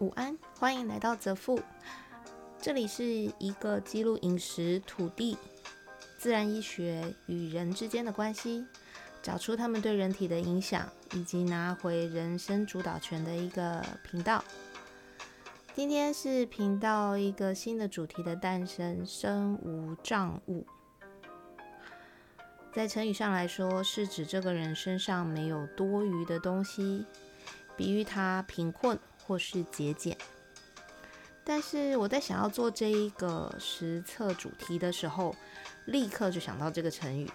午安，欢迎来到泽富。这里是一个记录饮食、土地、自然医学与人之间的关系，找出他们对人体的影响，以及拿回人生主导权的一个频道。今天是频道一个新的主题的诞生——身无障物。在成语上来说，是指这个人身上没有多余的东西，比喻他贫困。或是节俭，但是我在想要做这一个实测主题的时候，立刻就想到这个成语。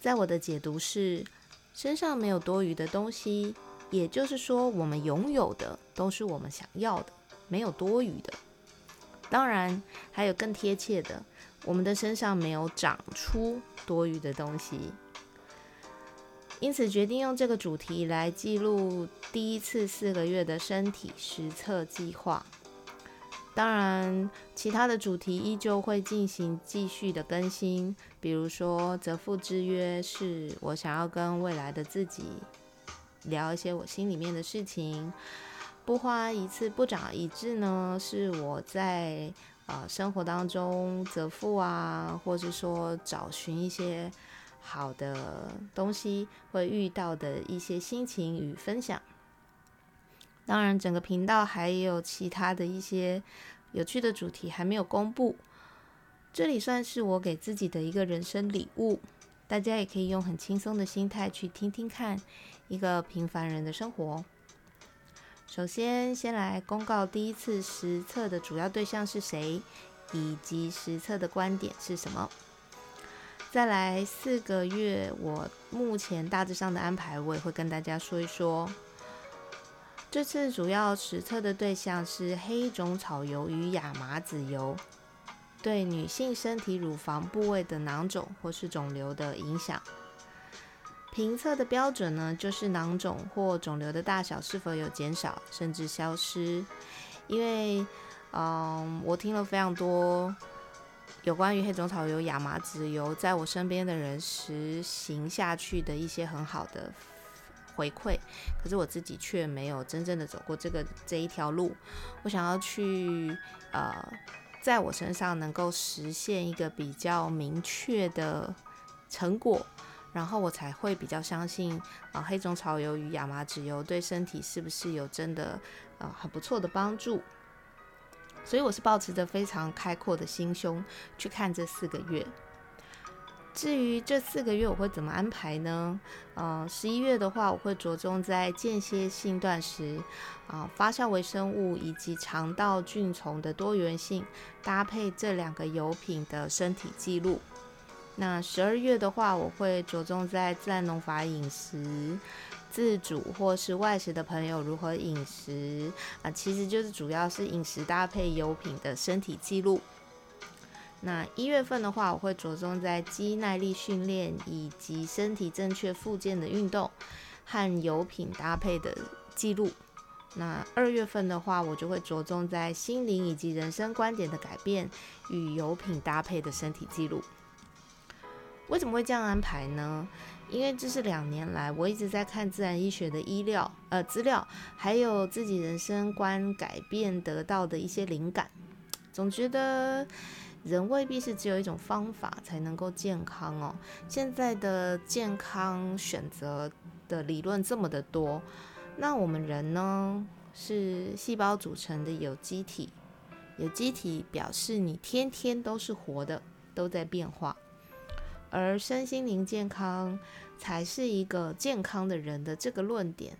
在我的解读是，身上没有多余的东西，也就是说，我们拥有的都是我们想要的，没有多余的。当然，还有更贴切的，我们的身上没有长出多余的东西。因此决定用这个主题来记录第一次四个月的身体实测计划。当然，其他的主题依旧会进行继续的更新。比如说，择父之约是我想要跟未来的自己聊一些我心里面的事情。不花一次不长一智呢，是我在呃生活当中择父啊，或者说找寻一些。好的东西会遇到的一些心情与分享。当然，整个频道还有其他的一些有趣的主题还没有公布，这里算是我给自己的一个人生礼物。大家也可以用很轻松的心态去听听看一个平凡人的生活。首先，先来公告第一次实测的主要对象是谁，以及实测的观点是什么。再来四个月，我目前大致上的安排，我也会跟大家说一说。这次主要实测的对象是黑种草油与亚麻籽油对女性身体乳房部位的囊肿或是肿瘤的影响。评测的标准呢，就是囊肿或肿瘤的大小是否有减少甚至消失。因为，嗯，我听了非常多。有关于黑种草油、亚麻籽油，在我身边的人实行下去的一些很好的回馈，可是我自己却没有真正的走过这个这一条路。我想要去呃，在我身上能够实现一个比较明确的成果，然后我才会比较相信啊，黑种草油与亚麻籽油对身体是不是有真的呃很不错的帮助。所以我是保持着非常开阔的心胸去看这四个月。至于这四个月我会怎么安排呢？呃，十一月的话，我会着重在间歇性断食、啊发酵微生物以及肠道菌丛的多元性搭配这两个油品的身体记录。那十二月的话，我会着重在自然农法饮食。自主或是外食的朋友如何饮食啊？其实就是主要是饮食搭配油品的身体记录。那一月份的话，我会着重在肌耐力训练以及身体正确复健的运动和油品搭配的记录。那二月份的话，我就会着重在心灵以及人生观点的改变与油品搭配的身体记录。为什么会这样安排呢？因为这是两年来我一直在看自然医学的医料呃资料，还有自己人生观改变得到的一些灵感，总觉得人未必是只有一种方法才能够健康哦。现在的健康选择的理论这么的多，那我们人呢是细胞组成的有机体，有机体表示你天天都是活的，都在变化。而身心灵健康才是一个健康的人的这个论点，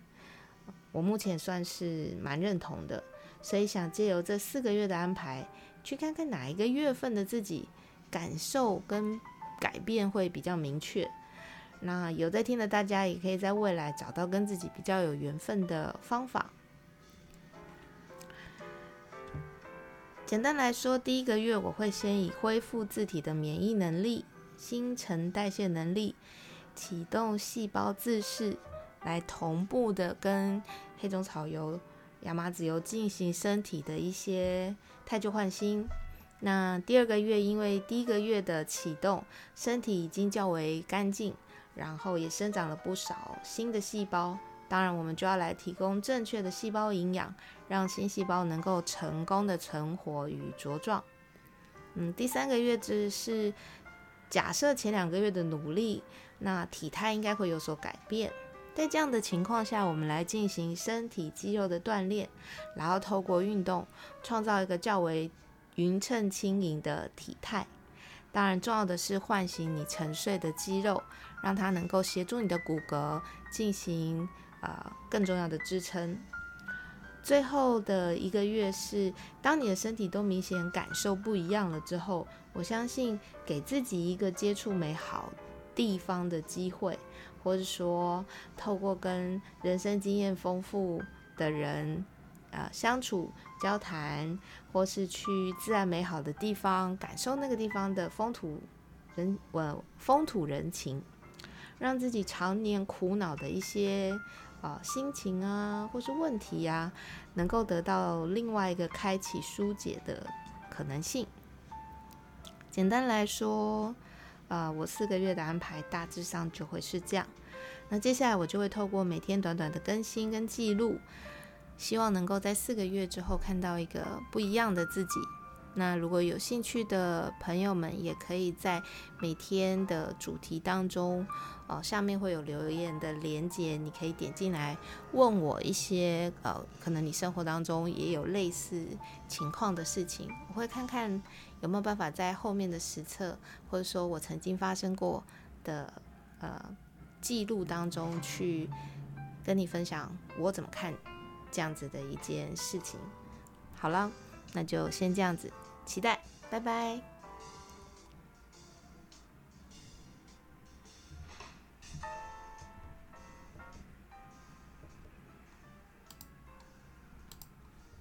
我目前算是蛮认同的。所以想借由这四个月的安排，去看看哪一个月份的自己感受跟改变会比较明确。那有在听的大家，也可以在未来找到跟自己比较有缘分的方法。简单来说，第一个月我会先以恢复自体的免疫能力。新陈代谢能力，启动细胞自噬，来同步的跟黑种草油、亚麻籽油进行身体的一些太旧换新。那第二个月，因为第一个月的启动，身体已经较为干净，然后也生长了不少新的细胞。当然，我们就要来提供正确的细胞营养，让新细胞能够成功的存活与茁壮。嗯，第三个月只是假设前两个月的努力，那体态应该会有所改变。在这样的情况下，我们来进行身体肌肉的锻炼，然后透过运动创造一个较为匀称轻盈的体态。当然，重要的是唤醒你沉睡的肌肉，让它能够协助你的骨骼进行呃更重要的支撑。最后的一个月是，当你的身体都明显感受不一样了之后，我相信给自己一个接触美好地方的机会，或者说透过跟人生经验丰富的人啊相处、交谈，或是去自然美好的地方感受那个地方的风土人文、风土人情，让自己常年苦恼的一些。啊，心情啊，或是问题呀，能够得到另外一个开启疏解的可能性。简单来说，呃，我四个月的安排大致上就会是这样。那接下来我就会透过每天短短的更新跟记录，希望能够在四个月之后看到一个不一样的自己。那如果有兴趣的朋友们，也可以在每天的主题当中，呃，下面会有留言的连接，你可以点进来问我一些，呃，可能你生活当中也有类似情况的事情，我会看看有没有办法在后面的实测，或者说我曾经发生过的呃记录当中去跟你分享我怎么看这样子的一件事情。好了，那就先这样子。期待，拜拜。